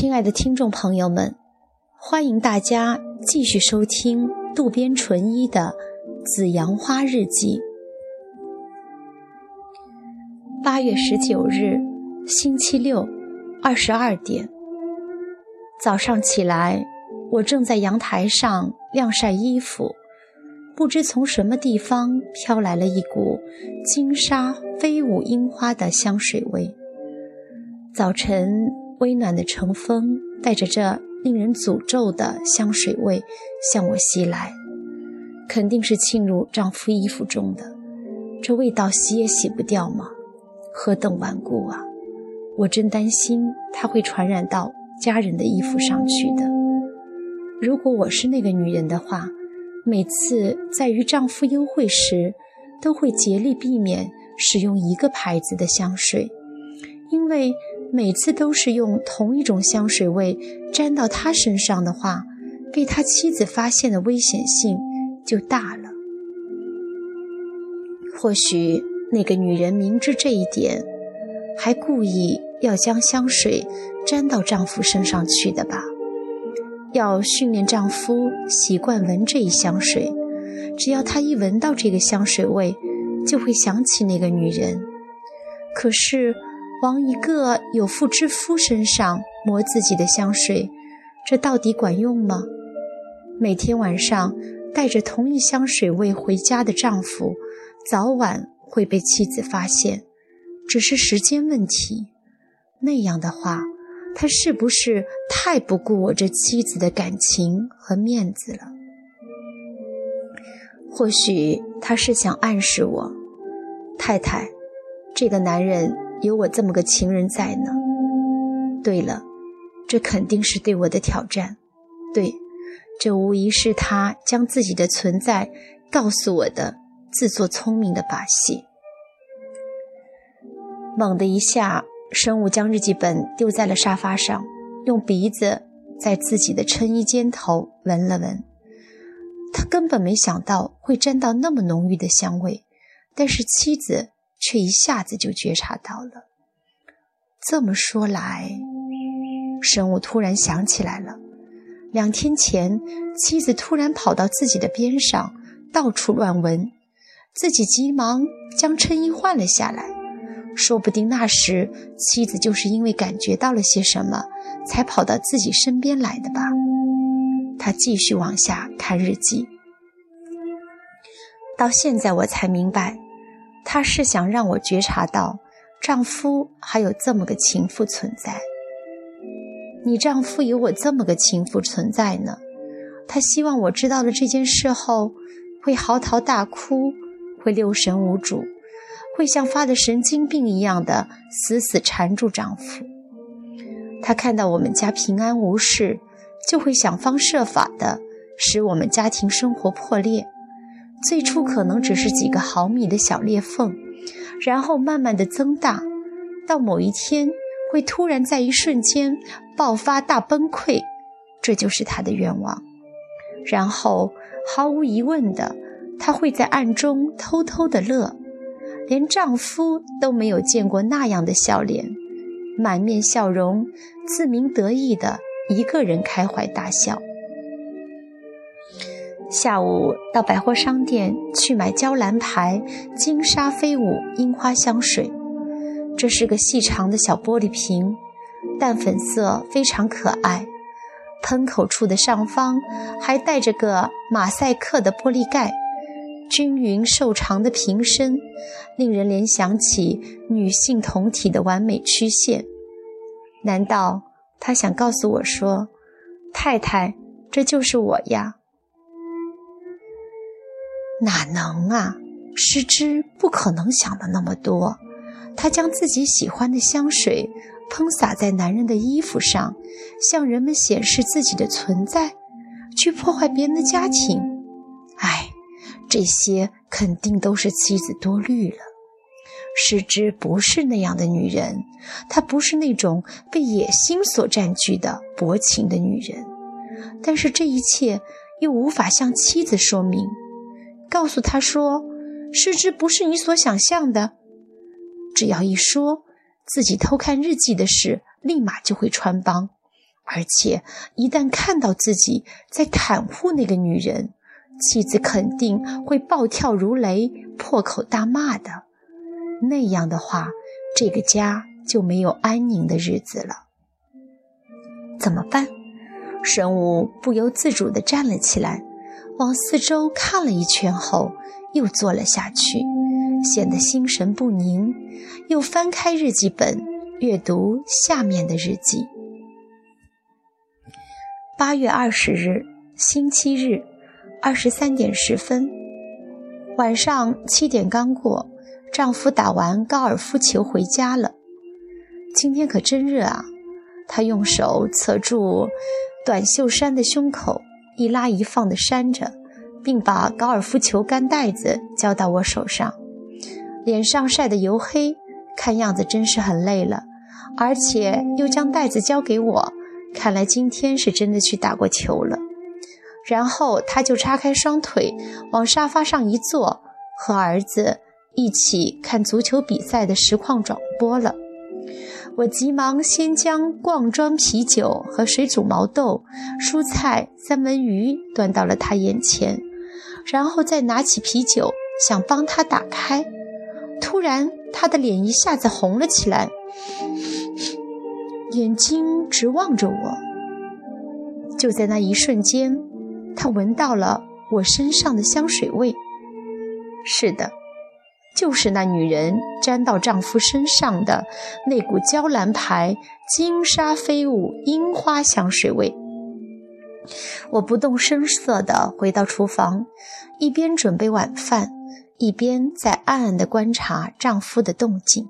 亲爱的听众朋友们，欢迎大家继续收听渡边淳一的《紫阳花日记》。八月十九日，星期六，二十二点。早上起来，我正在阳台上晾晒衣服，不知从什么地方飘来了一股金沙飞舞樱花的香水味。早晨。微暖的晨风带着这令人诅咒的香水味向我袭来，肯定是沁入丈夫衣服中的。这味道洗也洗不掉吗？何等顽固啊！我真担心它会传染到家人的衣服上去的。如果我是那个女人的话，每次在与丈夫幽会时，都会竭力避免使用一个牌子的香水，因为。每次都是用同一种香水味沾到他身上的话，被他妻子发现的危险性就大了。或许那个女人明知这一点，还故意要将香水沾到丈夫身上去的吧？要训练丈夫习惯闻这一香水，只要他一闻到这个香水味，就会想起那个女人。可是。往一个有妇之夫身上抹自己的香水，这到底管用吗？每天晚上带着同一香水味回家的丈夫，早晚会被妻子发现，只是时间问题。那样的话，他是不是太不顾我这妻子的感情和面子了？或许他是想暗示我，太太，这个男人。有我这么个情人在呢。对了，这肯定是对我的挑战。对，这无疑是他将自己的存在告诉我的自作聪明的把戏。猛的一下，生物将日记本丢在了沙发上，用鼻子在自己的衬衣肩头闻了闻。他根本没想到会沾到那么浓郁的香味，但是妻子。却一下子就觉察到了。这么说来，生物突然想起来了：两天前，妻子突然跑到自己的边上，到处乱闻。自己急忙将衬衣换了下来。说不定那时妻子就是因为感觉到了些什么，才跑到自己身边来的吧。他继续往下看日记，到现在我才明白。她是想让我觉察到，丈夫还有这么个情妇存在。你丈夫有我这么个情妇存在呢？他希望我知道了这件事后，会嚎啕大哭，会六神无主，会像发的神经病一样的死死缠住丈夫。他看到我们家平安无事，就会想方设法的使我们家庭生活破裂。最初可能只是几个毫米的小裂缝，然后慢慢的增大，到某一天会突然在一瞬间爆发大崩溃，这就是他的愿望。然后毫无疑问的，他会在暗中偷偷的乐，连丈夫都没有见过那样的笑脸，满面笑容，自鸣得意的一个人开怀大笑。下午到百货商店去买娇兰牌金沙飞舞樱花香水，这是个细长的小玻璃瓶，淡粉色，非常可爱。喷口处的上方还带着个马赛克的玻璃盖，均匀瘦长的瓶身，令人联想起女性酮体的完美曲线。难道他想告诉我说：“太太，这就是我呀？”哪能啊！失之不可能想的那么多。他将自己喜欢的香水喷洒在男人的衣服上，向人们显示自己的存在，去破坏别人的家庭。唉，这些肯定都是妻子多虑了。失之不是那样的女人，她不是那种被野心所占据的薄情的女人。但是这一切又无法向妻子说明。告诉他说：“失之不是你所想象的。”只要一说自己偷看日记的事，立马就会穿帮，而且一旦看到自己在袒护那个女人，妻子肯定会暴跳如雷、破口大骂的。那样的话，这个家就没有安宁的日子了。怎么办？神武不由自主地站了起来，往四周看了一圈后，又坐了下去，显得心神不宁。又翻开日记本，阅读下面的日记：八月二十日，星期日，二十三点十分，晚上七点刚过，丈夫打完高尔夫球回家了。今天可真热啊！他用手扯住。短袖衫的胸口一拉一放地扇着，并把高尔夫球杆袋子交到我手上，脸上晒得黝黑，看样子真是很累了，而且又将袋子交给我，看来今天是真的去打过球了。然后他就叉开双腿往沙发上一坐，和儿子一起看足球比赛的实况转播了。我急忙先将罐装啤酒和水煮毛豆、蔬菜、三文鱼端到了他眼前，然后再拿起啤酒想帮他打开。突然，他的脸一下子红了起来，眼睛直望着我。就在那一瞬间，他闻到了我身上的香水味。是的。就是那女人沾到丈夫身上的那股娇兰牌金沙飞舞樱花香水味。我不动声色地回到厨房，一边准备晚饭，一边在暗暗地观察丈夫的动静。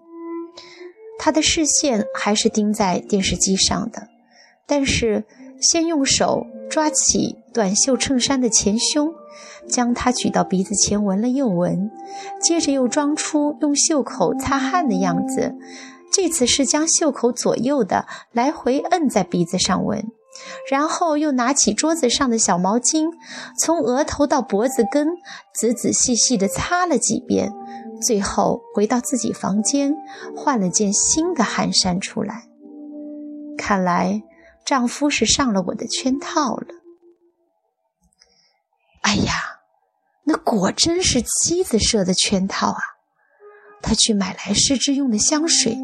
他的视线还是盯在电视机上的，但是先用手抓起短袖衬衫的前胸。将它举到鼻子前闻了又闻，接着又装出用袖口擦汗的样子。这次是将袖口左右的来回摁在鼻子上闻，然后又拿起桌子上的小毛巾，从额头到脖子根仔仔细细地擦了几遍，最后回到自己房间换了件新的汗衫出来。看来丈夫是上了我的圈套了。哎呀！那果真是妻子设的圈套啊！他去买来试制用的香水，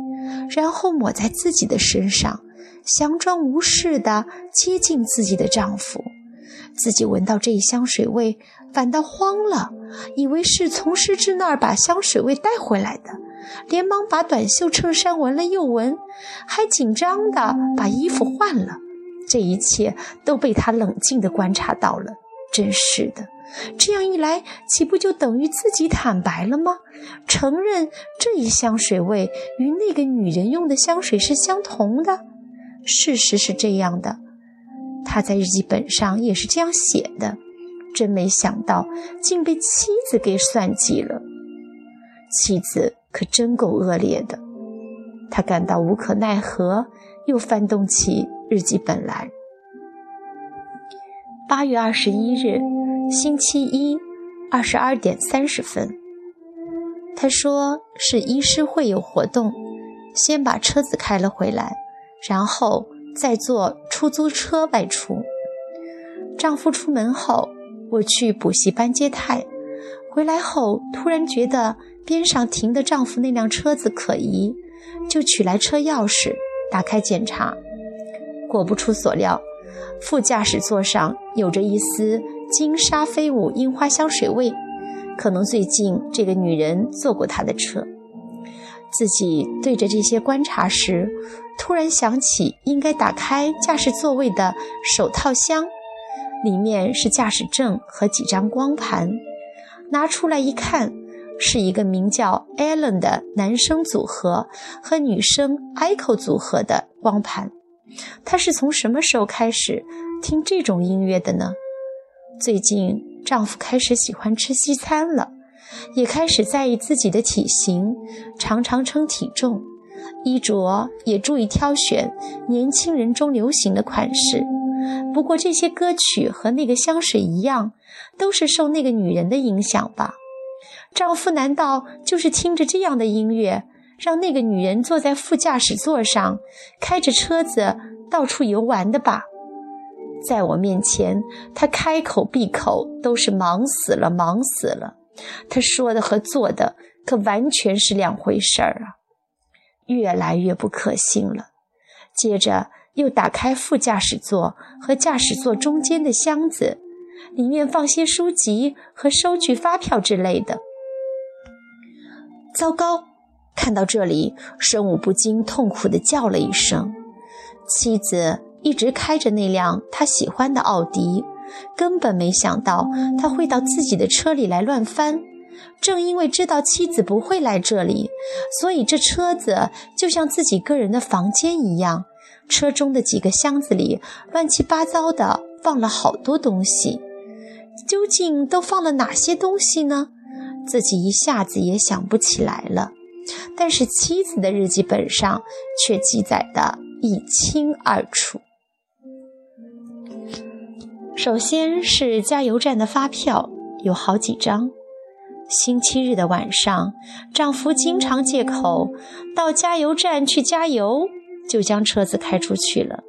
然后抹在自己的身上，佯装无事的接近自己的丈夫。自己闻到这一香水味，反倒慌了，以为是从师之那儿把香水味带回来的，连忙把短袖衬衫闻了又闻，还紧张的把衣服换了。这一切都被他冷静地观察到了。真是的。这样一来，岂不就等于自己坦白了吗？承认这一香水味与那个女人用的香水是相同的。事实是这样的，他在日记本上也是这样写的。真没想到，竟被妻子给算计了。妻子可真够恶劣的。他感到无可奈何，又翻动起日记本来。八月二十一日。星期一，二十二点三十分。他说是医师会有活动，先把车子开了回来，然后再坐出租车外出。丈夫出门后，我去补习班接太，回来后突然觉得边上停的丈夫那辆车子可疑，就取来车钥匙打开检查，果不出所料，副驾驶座上有着一丝。金沙飞舞樱花香水味，可能最近这个女人坐过他的车。自己对着这些观察时，突然想起应该打开驾驶座位的手套箱，里面是驾驶证和几张光盘。拿出来一看，是一个名叫 Allen 的男生组合和女生 Echo 组合的光盘。她是从什么时候开始听这种音乐的呢？最近，丈夫开始喜欢吃西餐了，也开始在意自己的体型，常常称体重，衣着也注意挑选年轻人中流行的款式。不过，这些歌曲和那个香水一样，都是受那个女人的影响吧？丈夫难道就是听着这样的音乐，让那个女人坐在副驾驶座上，开着车子到处游玩的吧？在我面前，他开口闭口都是忙死了，忙死了。他说的和做的可完全是两回事儿啊！越来越不可信了。接着又打开副驾驶座和驾驶座中间的箱子，里面放些书籍和收据、发票之类的。糟糕！看到这里，神武不禁痛苦地叫了一声。妻子。一直开着那辆他喜欢的奥迪，根本没想到他会到自己的车里来乱翻。正因为知道妻子不会来这里，所以这车子就像自己个人的房间一样。车中的几个箱子里乱七八糟的放了好多东西，究竟都放了哪些东西呢？自己一下子也想不起来了。但是妻子的日记本上却记载的一清二楚。首先是加油站的发票，有好几张。星期日的晚上，丈夫经常借口到加油站去加油，就将车子开出去了。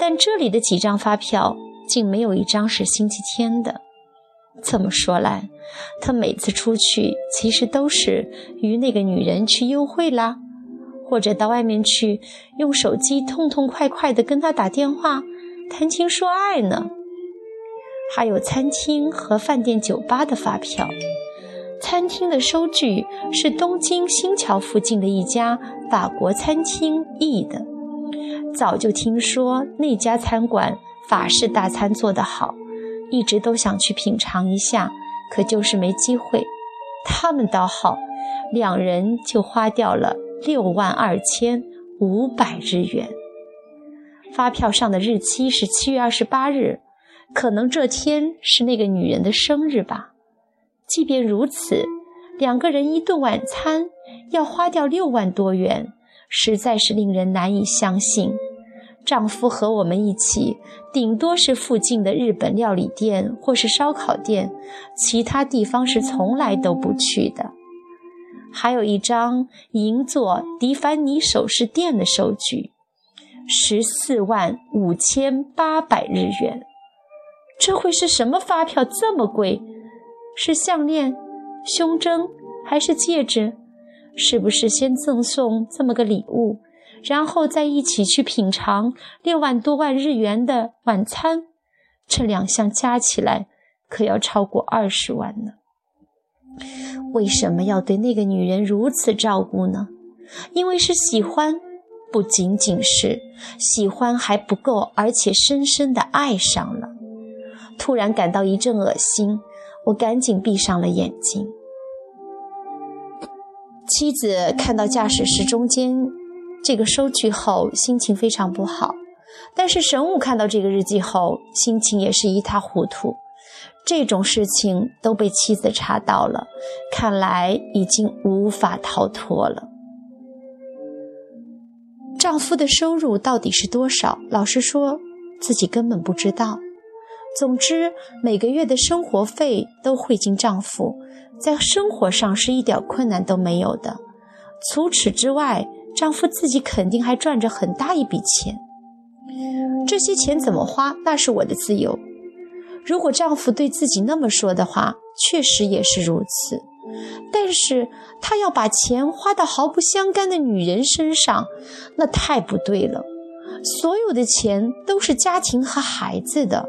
但这里的几张发票竟没有一张是星期天的。这么说来，他每次出去其实都是与那个女人去幽会啦，或者到外面去用手机痛痛快快地跟她打电话谈情说爱呢。还有餐厅和饭店、酒吧的发票。餐厅的收据是东京新桥附近的一家法国餐厅译的。早就听说那家餐馆法式大餐做得好，一直都想去品尝一下，可就是没机会。他们倒好，两人就花掉了六万二千五百日元。发票上的日期是七月二十八日。可能这天是那个女人的生日吧。即便如此，两个人一顿晚餐要花掉六万多元，实在是令人难以相信。丈夫和我们一起，顶多是附近的日本料理店或是烧烤店，其他地方是从来都不去的。还有一张银座迪凡尼首饰店的收据，十四万五千八百日元。这会是什么发票这么贵？是项链、胸针还是戒指？是不是先赠送这么个礼物，然后再一起去品尝六万多万日元的晚餐？这两项加起来可要超过二十万呢。为什么要对那个女人如此照顾呢？因为是喜欢，不仅仅是喜欢还不够，而且深深的爱上了。突然感到一阵恶心，我赶紧闭上了眼睛。妻子看到驾驶室中间这个收据后，心情非常不好；但是神武看到这个日记后，心情也是一塌糊涂。这种事情都被妻子查到了，看来已经无法逃脱了。丈夫的收入到底是多少？老实说，自己根本不知道。总之，每个月的生活费都汇进丈夫，在生活上是一点困难都没有的。除此之外，丈夫自己肯定还赚着很大一笔钱。这些钱怎么花，那是我的自由。如果丈夫对自己那么说的话，确实也是如此。但是他要把钱花到毫不相干的女人身上，那太不对了。所有的钱都是家庭和孩子的。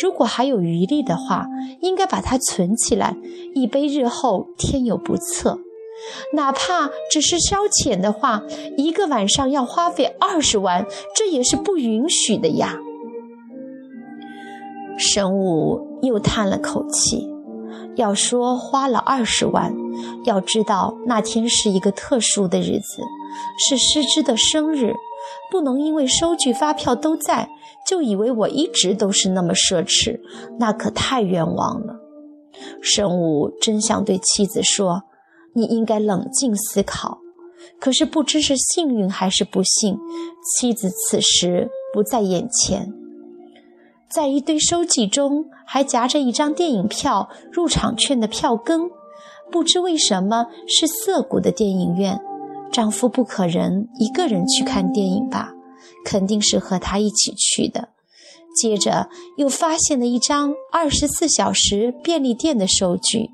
如果还有余力的话，应该把它存起来，以备日后天有不测。哪怕只是消遣的话，一个晚上要花费二十万，这也是不允许的呀。神武又叹了口气，要说花了二十万，要知道那天是一个特殊的日子，是师之的生日。不能因为收据发票都在，就以为我一直都是那么奢侈，那可太冤枉了。神武真想对妻子说：“你应该冷静思考。”可是不知是幸运还是不幸，妻子此时不在眼前，在一堆收据中还夹着一张电影票入场券的票根，不知为什么是涩谷的电影院。丈夫不可能一个人去看电影吧？肯定是和他一起去的。接着又发现了一张二十四小时便利店的收据，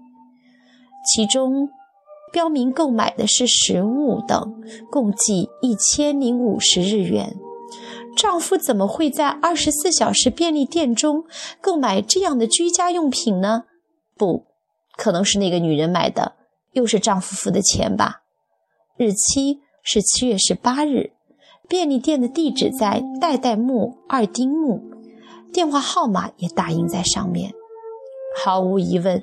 其中标明购买的是食物等，共计一千零五十日元。丈夫怎么会在二十四小时便利店中购买这样的居家用品呢？不可能是那个女人买的，又是丈夫付的钱吧？日期是七月十八日，便利店的地址在代代木二丁目。电话号码也打印在上面，毫无疑问，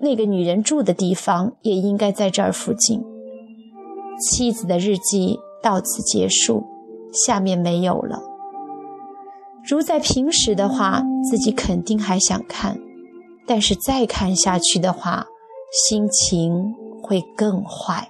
那个女人住的地方也应该在这儿附近。妻子的日记到此结束，下面没有了。如在平时的话，自己肯定还想看，但是再看下去的话，心情会更坏。